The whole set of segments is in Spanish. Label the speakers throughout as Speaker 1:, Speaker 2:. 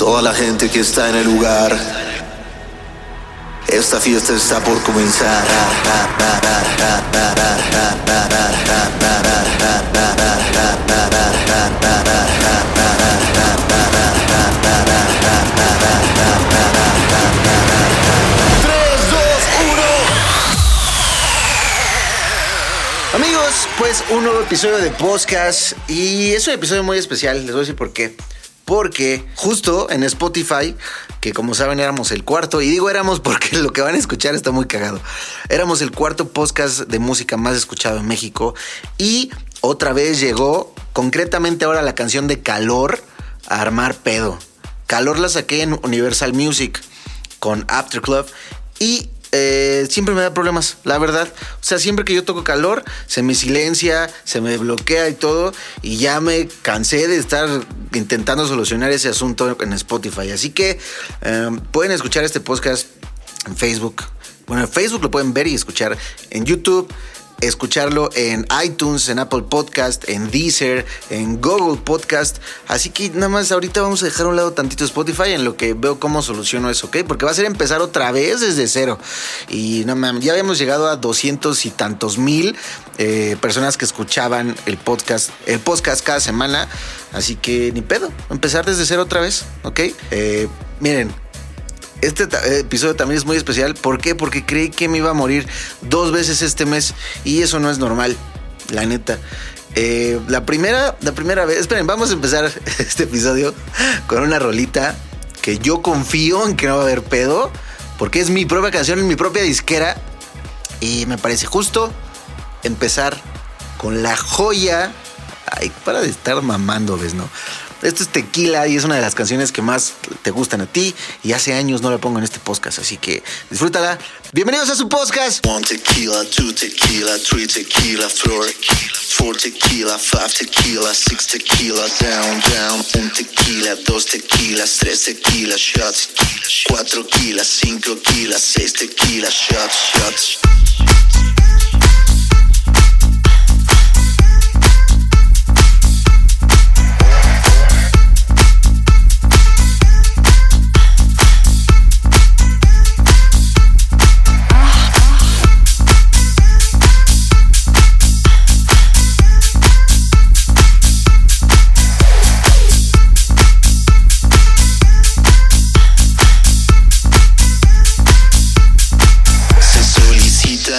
Speaker 1: Toda la gente que está en el lugar. Esta fiesta está por comenzar. Amigos, pues un nuevo episodio de podcast y es un episodio muy especial, les voy a decir por qué. Porque justo en Spotify, que como saben éramos el cuarto, y digo éramos porque lo que van a escuchar está muy cagado, éramos el cuarto podcast de música más escuchado en México y otra vez llegó concretamente ahora la canción de Calor a armar pedo. Calor la saqué en Universal Music con After Club y eh, siempre me da problemas, la verdad. Sea, siempre que yo toco calor, se me silencia, se me bloquea y todo. Y ya me cansé de estar intentando solucionar ese asunto en Spotify. Así que eh, pueden escuchar este podcast en Facebook. Bueno, en Facebook lo pueden ver y escuchar en YouTube escucharlo en iTunes, en Apple Podcast, en Deezer, en Google Podcast. Así que nada más ahorita vamos a dejar un lado tantito Spotify en lo que veo cómo soluciono eso, ¿ok? Porque va a ser empezar otra vez desde cero. Y no mames, ya habíamos llegado a 200 y tantos mil eh, personas que escuchaban el podcast, el podcast cada semana. Así que ni pedo, empezar desde cero otra vez, ¿ok? Eh, miren, este episodio también es muy especial. ¿Por qué? Porque creí que me iba a morir dos veces este mes y eso no es normal, la neta. Eh, la primera, la primera vez, esperen, vamos a empezar este episodio con una rolita que yo confío en que no va a haber pedo, porque es mi propia canción, en mi propia disquera y me parece justo empezar con la joya. Ay, para de estar mamando, ¿ves, no? Esto es Tequila y es una de las canciones que más te gustan a ti y hace años no la pongo en este podcast, así que disfrútala. Bienvenidos a su podcast.
Speaker 2: One tequila, two tequila, three tequila, floor, four tequila, five tequila, six tequila, down, down, un tequila, dos tequilas, tres tequila, shots, cuatro kilas, cinco kilas, seis tequila, shots, shots.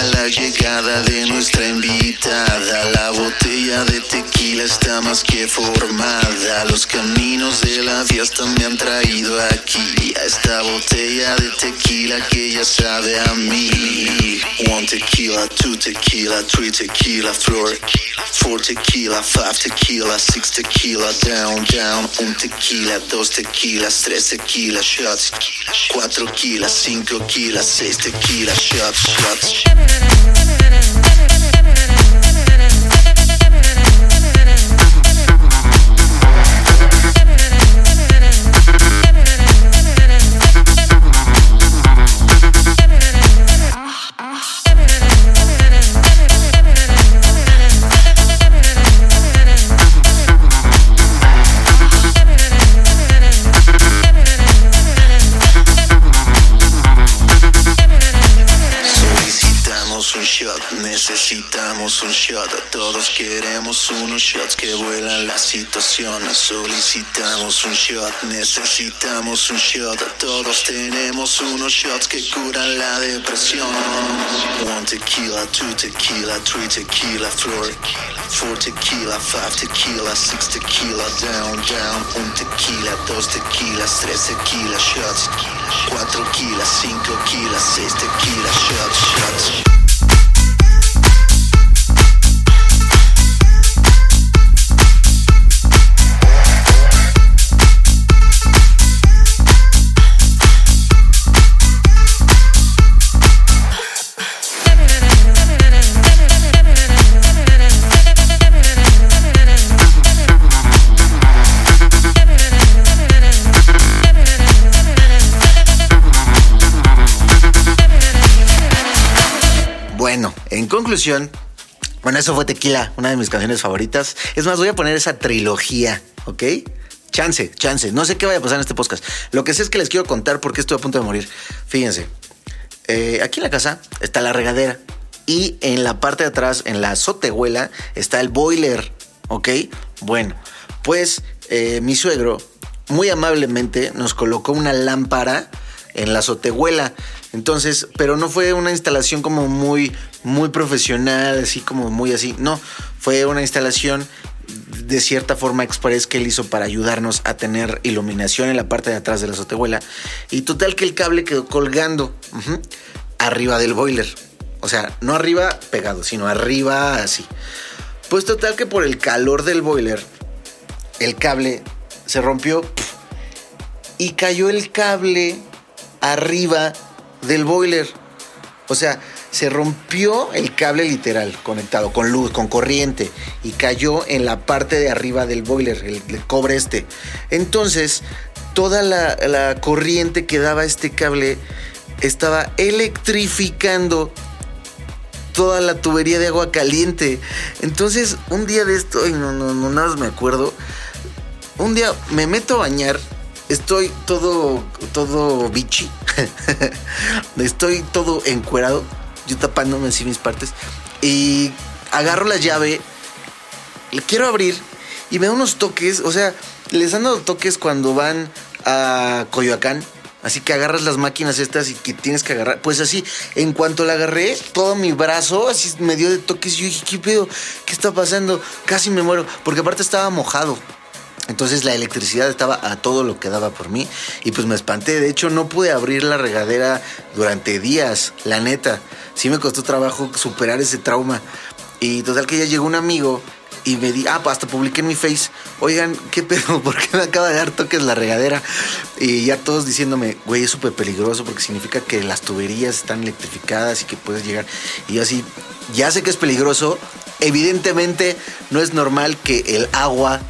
Speaker 2: La llegada de nuestra invitada. La botella de tequila está más que formada. Los caminos de la fiesta me han traído aquí. A esta botella de tequila que ya sabe a mí. One tequila, two tequila, three tequila, floor. Four tequila, five tequila, six tequila, down, down. Un tequila, dos tequilas, tres tequila, shots. Cuatro kilas, cinco kilas, seis tequila, shots, shots. Solicitamos un shot, necesitamos un shot. Todos queremos unos shots que vuelan la situación. Solicitamos un shot, necesitamos un shot. Todos tenemos unos shots que curan la depresión. One tequila, two tequila, three tequila, floor. Four tequila, five tequila, six tequila, down, down. Un tequila, dos tequilas, tres tequila, shots. Cuatro kilas, cinco kilas, seis tequila, shots, shots.
Speaker 1: Conclusión, bueno, eso fue Tequila, una de mis canciones favoritas. Es más, voy a poner esa trilogía, ¿ok? Chance, chance. No sé qué vaya a pasar en este podcast. Lo que sé es que les quiero contar porque estoy a punto de morir. Fíjense, eh, aquí en la casa está la regadera y en la parte de atrás, en la azotehuela, está el boiler, ¿ok? Bueno, pues eh, mi suegro muy amablemente nos colocó una lámpara en la azotehuela. Entonces, pero no fue una instalación como muy, muy profesional, así como muy así. No, fue una instalación de cierta forma express que él hizo para ayudarnos a tener iluminación en la parte de atrás de la azotehuela. Y total que el cable quedó colgando arriba del boiler. O sea, no arriba pegado, sino arriba así. Pues total que por el calor del boiler, el cable se rompió y cayó el cable arriba del boiler. O sea, se rompió el cable literal conectado con luz, con corriente y cayó en la parte de arriba del boiler, el, cobre este. Entonces, toda la, corriente que daba este cable estaba electrificando toda la tubería de agua caliente. Entonces, un día de esto, ay, no, no, no, nada más me acuerdo. Un día me meto a bañar, estoy todo, todo bichi. estoy todo encuerado, yo tapándome así mis partes. Y agarro la llave, le quiero abrir y me da unos toques, o sea, les han dado toques cuando van a Coyoacán. Así que agarras las máquinas estas y que tienes que agarrar. Pues así, en cuanto la agarré, todo mi brazo así me dio de toques. Yo dije, ¿qué pedo? ¿Qué está pasando? Casi me muero. Porque aparte estaba mojado. Entonces la electricidad estaba a todo lo que daba por mí. Y pues me espanté. De hecho, no pude abrir la regadera durante días. La neta. Sí me costó trabajo superar ese trauma. Y total que ya llegó un amigo y me di, ah, pues hasta publiqué en mi face, oigan, ¿qué pedo? ¿Por qué me acaba de dar toques la regadera? Y ya todos diciéndome, güey, es súper peligroso porque significa que las tuberías están electrificadas y que puedes llegar. Y yo así, ya sé que es peligroso, evidentemente no es normal que el agua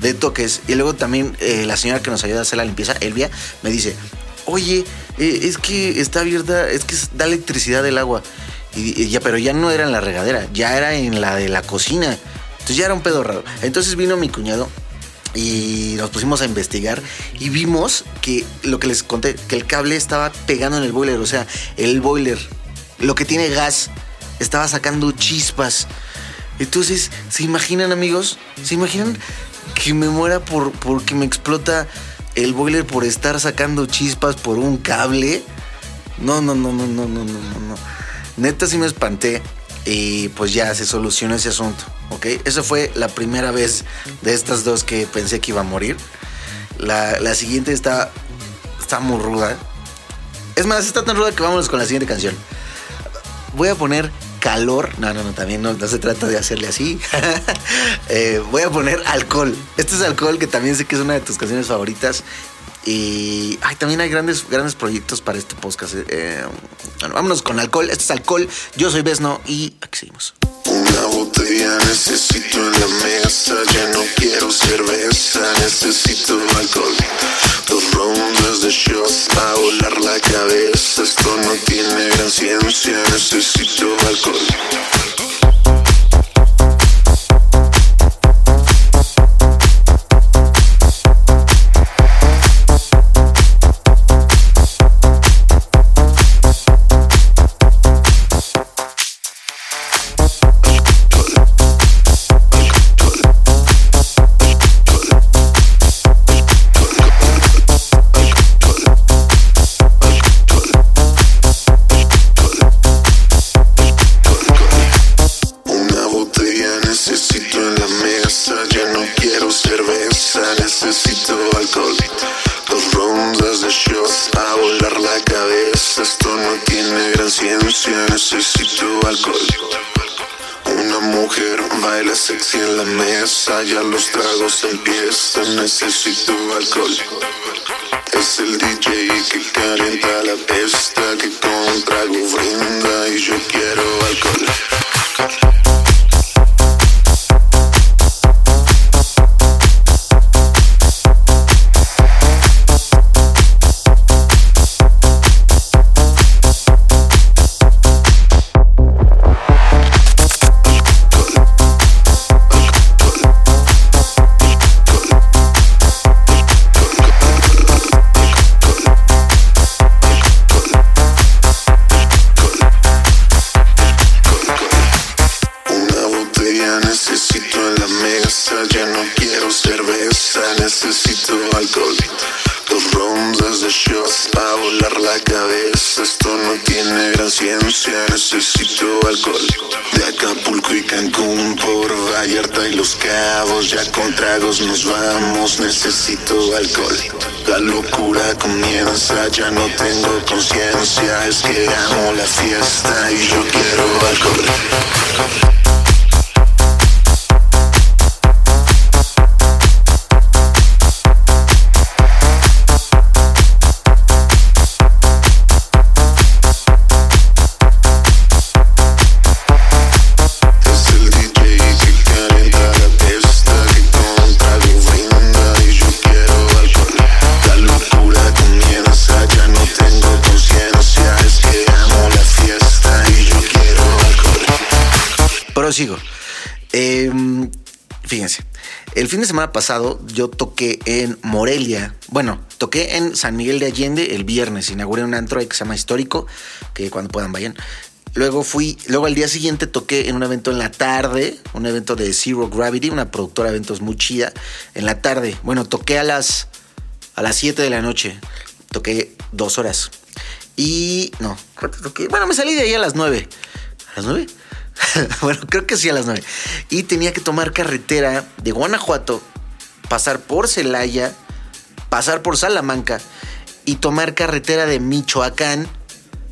Speaker 1: de toques. Y luego también eh, la señora que nos ayuda a hacer la limpieza, Elvia, me dice, oye, eh, es que está abierta, es que da electricidad el agua. Ya, pero ya no era en la regadera, ya era en la de la cocina. Entonces ya era un pedo raro. Entonces vino mi cuñado y nos pusimos a investigar y vimos que lo que les conté, que el cable estaba pegando en el boiler. O sea, el boiler, lo que tiene gas, estaba sacando chispas. Entonces, ¿se imaginan amigos? ¿Se imaginan que me muera por porque me explota el boiler por estar sacando chispas por un cable? No, no, no, no, no, no, no, no. Neta sí me espanté y pues ya se solucionó ese asunto, ¿ok? Esa fue la primera vez de estas dos que pensé que iba a morir. La, la siguiente está, está muy ruda. Es más, está tan ruda que vámonos con la siguiente canción. Voy a poner calor. No, no, no, también no, se trata de hacerle así. Eh, voy a poner alcohol. Este es alcohol que también sé que es una de tus canciones favoritas. Y también hay grandes, grandes proyectos para este podcast. Eh, bueno, vámonos con alcohol. Este es alcohol. Yo soy Besno y aquí seguimos.
Speaker 2: Botella necesito en la mesa, ya no quiero cerveza, necesito alcohol. Dos rondas de shots a volar la cabeza, esto no tiene gran ciencia, necesito alcohol. Es el DJ que Necesito en la mesa, ya no quiero cerveza, necesito alcohol. Dos rondas de shots para volar la cabeza, esto no tiene gran ciencia, necesito alcohol. De Acapulco y Cancún por Vallarta y Los Cabos, ya con tragos nos vamos, necesito alcohol. La locura comienza, ya no tengo conciencia, es que amo la fiesta y yo quiero alcohol.
Speaker 1: Fin de semana pasado yo toqué en Morelia. Bueno, toqué en San Miguel de Allende el viernes. Inauguré un antro que se llama Histórico, que cuando puedan vayan. Luego fui, luego al día siguiente toqué en un evento en la tarde, un evento de Zero Gravity, una productora de eventos muy chida. En la tarde, bueno, toqué a las a las 7 de la noche. Toqué dos horas. Y no, ¿cuánto toqué? Bueno, me salí de ahí a las 9. ¿A las 9? bueno, creo que sí a las 9. Y tenía que tomar carretera de Guanajuato, pasar por Celaya, pasar por Salamanca y tomar carretera de Michoacán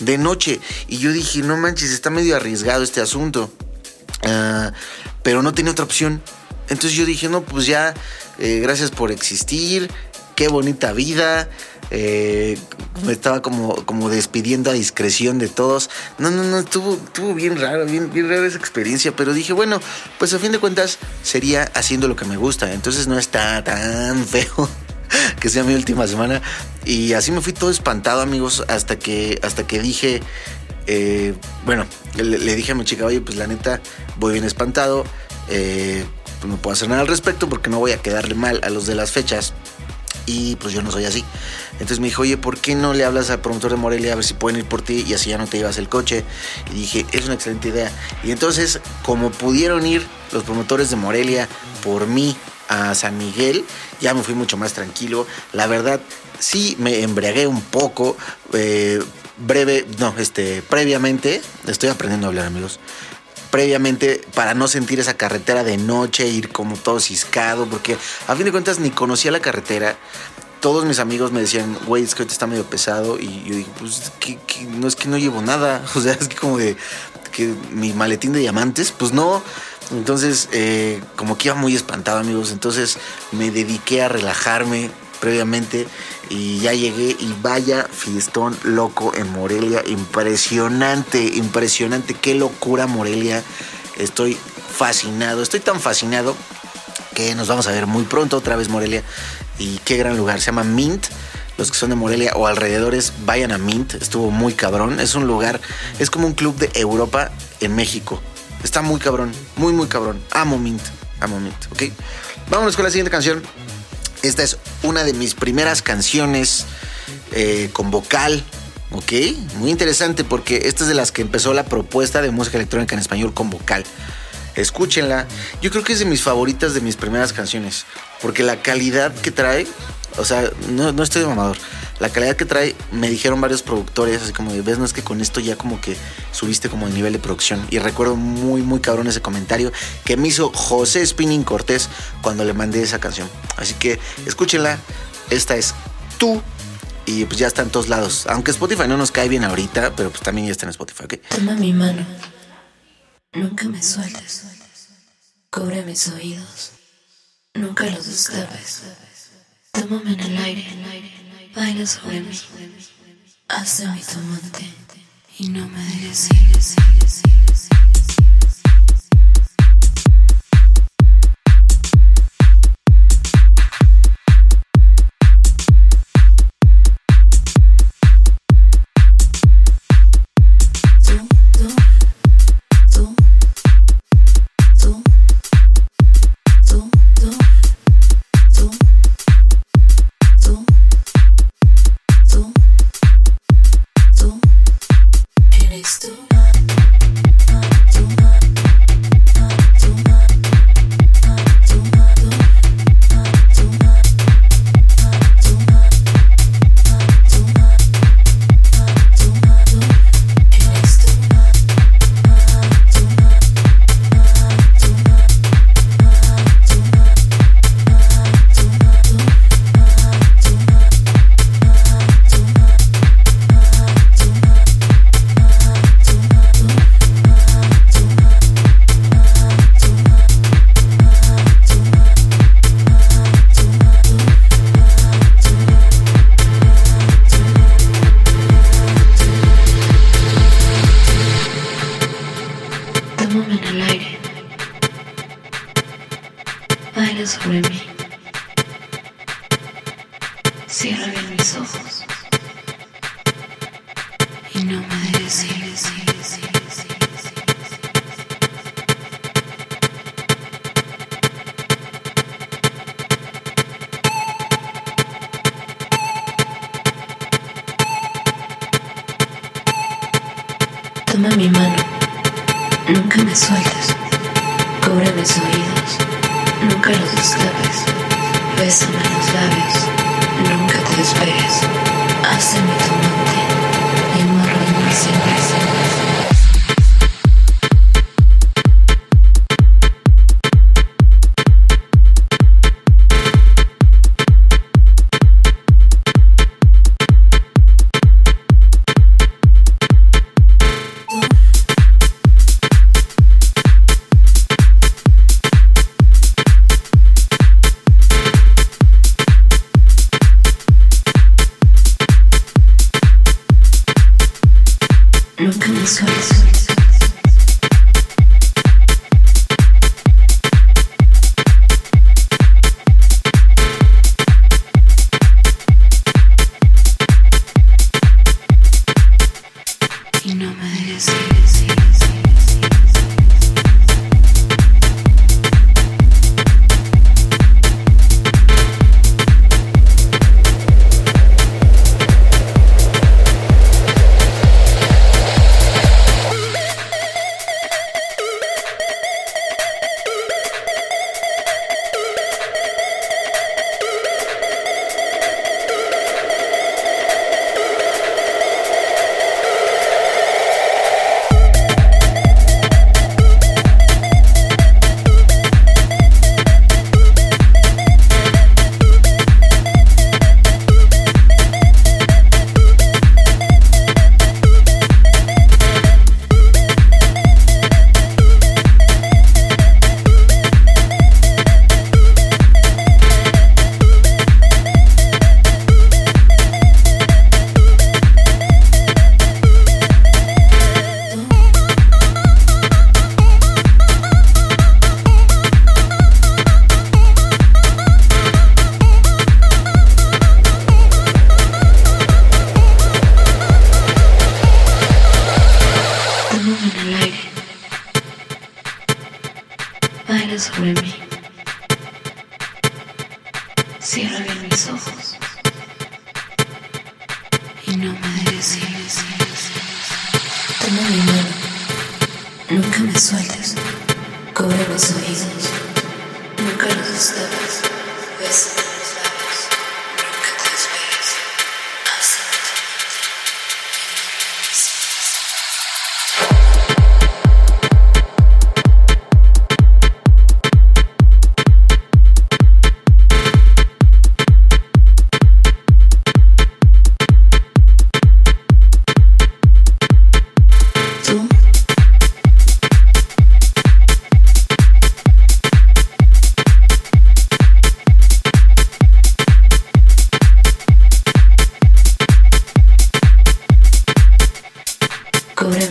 Speaker 1: de noche. Y yo dije, no manches, está medio arriesgado este asunto. Ah, pero no tenía otra opción. Entonces yo dije, no, pues ya, eh, gracias por existir, qué bonita vida. Eh, me estaba como, como despidiendo a discreción de todos. No, no, no, estuvo, estuvo bien raro, bien, bien rara esa experiencia. Pero dije, bueno, pues a fin de cuentas sería haciendo lo que me gusta. Entonces no está tan feo que sea mi última semana. Y así me fui todo espantado, amigos, hasta que, hasta que dije, eh, bueno, le, le dije a mi chica, oye, pues la neta, voy bien espantado. eh, pues no puedo hacer nada al respecto porque no voy a quedarle mal a los de las fechas. Y pues yo no soy así. Entonces me dijo, oye, ¿por qué no le hablas al promotor de Morelia a ver si pueden ir por ti y así ya no te llevas el coche? Y dije, es una excelente idea. Y entonces, como pudieron ir los promotores de Morelia por mí a San Miguel, ya me fui mucho más tranquilo. La verdad, sí me embriagué un poco. eh, breve, no, este, previamente, estoy aprendiendo a hablar, amigos previamente para no sentir esa carretera de noche, ir como todo ciscado, porque a fin de cuentas ni conocía la carretera. Todos mis amigos me decían, güey, es que ahorita está medio pesado. Y yo dije, pues que no es que no llevo nada. O sea, es que como de que mi maletín de diamantes, pues no. Entonces, eh, como que iba muy espantado, amigos. Entonces me dediqué a relajarme previamente y ya llegué y vaya fiestón loco en Morelia. Impresionante, impresionante. Qué locura Morelia. Estoy fascinado, estoy tan fascinado que nos vamos a ver muy pronto otra vez Morelia. Y qué gran lugar, se llama Mint. Los que son de Morelia o alrededores, vayan a Mint. Estuvo muy cabrón. Es un lugar, es como un club de Europa en México. Está muy cabrón, muy, muy cabrón. Amo Mint, amo Mint, ¿ok? Vámonos con la siguiente canción. Esta es una de mis primeras canciones eh, con vocal, ¿ok? Muy interesante porque esta es de las que empezó la propuesta de música electrónica en español con vocal. Escúchenla. Yo creo que es de mis favoritas de mis primeras canciones. Porque la calidad que trae, o sea, no, no estoy de mamador. La calidad que trae, me dijeron varios productores, así como ves, no es que con esto ya como que subiste como el nivel de producción. Y recuerdo muy, muy cabrón ese comentario que me hizo José Spinning Cortés cuando le mandé esa canción. Así que escúchenla. Esta es tú. Y pues ya está en todos lados. Aunque Spotify no nos cae bien ahorita, pero pues también ya está en Spotify, ¿ok?
Speaker 3: Toma mi mano, nunca me sueltes. Cubre mis oídos, nunca los destapes. Tómame en el aire, baila sobre mí. Haz de mí tu amante y no me dejes ir. Nunca me sueltes. Cubre mis oídos, nunca los destapes. Bésame los labios, nunca te despegues. Nunca me sueltes. Cubre mis oídos. Nunca los destapes. Bésame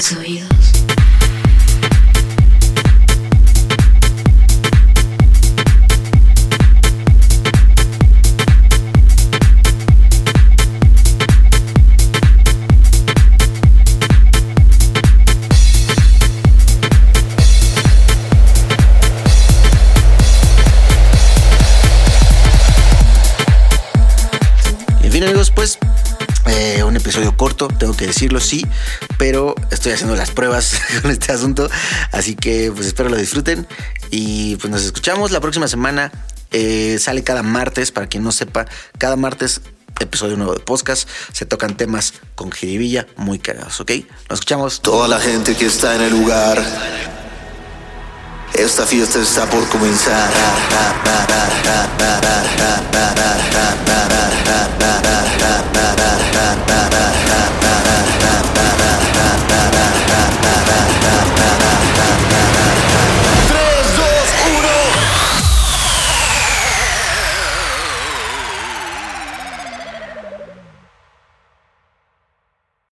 Speaker 3: Cubre
Speaker 1: tengo que decirlo, sí, pero estoy haciendo las pruebas con este asunto, así que pues espero lo disfruten y pues nos escuchamos la próxima semana. Eh, sale cada martes, para quien no sepa, cada martes episodio nuevo de podcast. Se tocan temas con jiribilla muy cagados, ¿ok? Nos escuchamos.
Speaker 2: Toda la gente que está en el lugar. Esta fiesta está por comenzar.